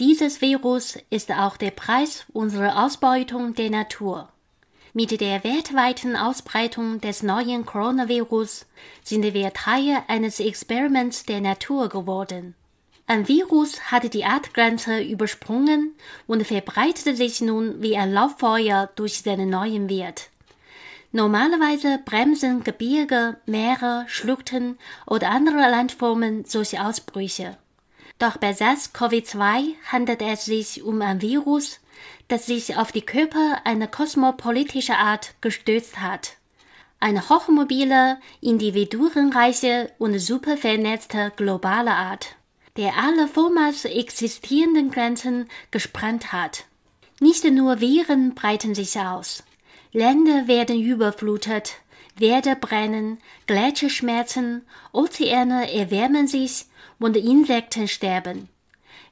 Dieses Virus ist auch der Preis unserer Ausbeutung der Natur. Mit der weltweiten Ausbreitung des neuen Coronavirus sind wir Teil eines Experiments der Natur geworden. Ein Virus hat die Artgrenze übersprungen und verbreitet sich nun wie ein Lauffeuer durch seinen neuen Wirt. Normalerweise bremsen Gebirge, Meere, Schluchten oder andere Landformen solche Ausbrüche. Doch bei SARS-CoV-2 handelt es sich um ein Virus, das sich auf die Körper einer kosmopolitischen Art gestützt hat. Eine hochmobile, individuenreiche und super vernetzte globale Art, der alle vormals existierenden Grenzen gesprengt hat. Nicht nur Viren breiten sich aus. Länder werden überflutet, Wälder brennen, Gletscher schmerzen, Ozeane erwärmen sich und Insekten sterben.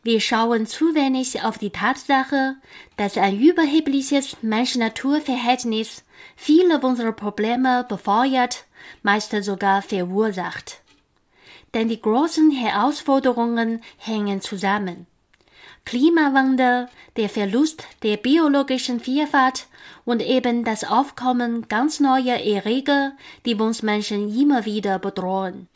Wir schauen zu wenig auf die Tatsache, dass ein überhebliches Mensch-Natur-Verhältnis viele unserer Probleme befeuert, meist sogar verursacht. Denn die großen Herausforderungen hängen zusammen. Klimawandel, der Verlust der biologischen Vielfalt und eben das Aufkommen ganz neuer Erreger, die uns Menschen immer wieder bedrohen.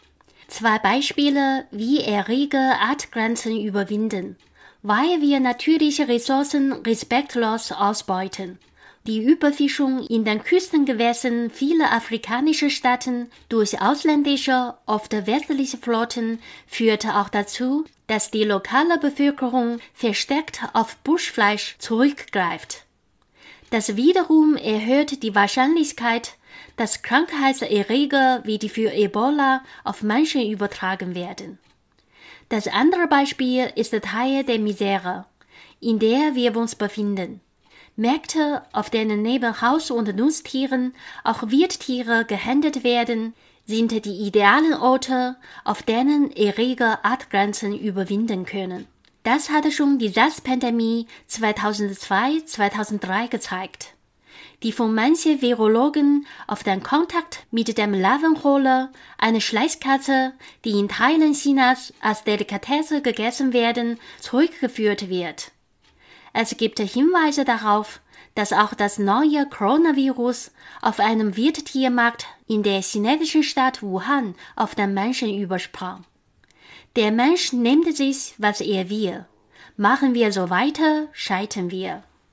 Zwei Beispiele, wie Erreger Artgrenzen überwinden, weil wir natürliche Ressourcen respektlos ausbeuten. Die Überfischung in den Küstengewässern vieler afrikanischer Staaten durch ausländische, oft westliche Flotten führte auch dazu, dass die lokale Bevölkerung verstärkt auf Buschfleisch zurückgreift. Das wiederum erhöht die Wahrscheinlichkeit, dass Krankheitserreger wie die für Ebola auf Menschen übertragen werden. Das andere Beispiel ist der Teil der Misere, in der wir uns befinden. Märkte, auf denen neben Haus- und Nutztieren auch Wildtiere gehandelt werden, sind die idealen Orte, auf denen Erreger Artgrenzen überwinden können. Das hatte schon die SARS-Pandemie 2002-2003 gezeigt die von manchen Virologen auf den Kontakt mit dem Larvenholer, eine Schleichkatze, die in Teilen Chinas als Delikatesse gegessen werden, zurückgeführt wird. Es gibt Hinweise darauf, dass auch das neue Coronavirus auf einem Wildtiermarkt in der chinesischen Stadt Wuhan auf den Menschen übersprang. Der Mensch nimmt sich, was er will. Machen wir so weiter, scheitern wir.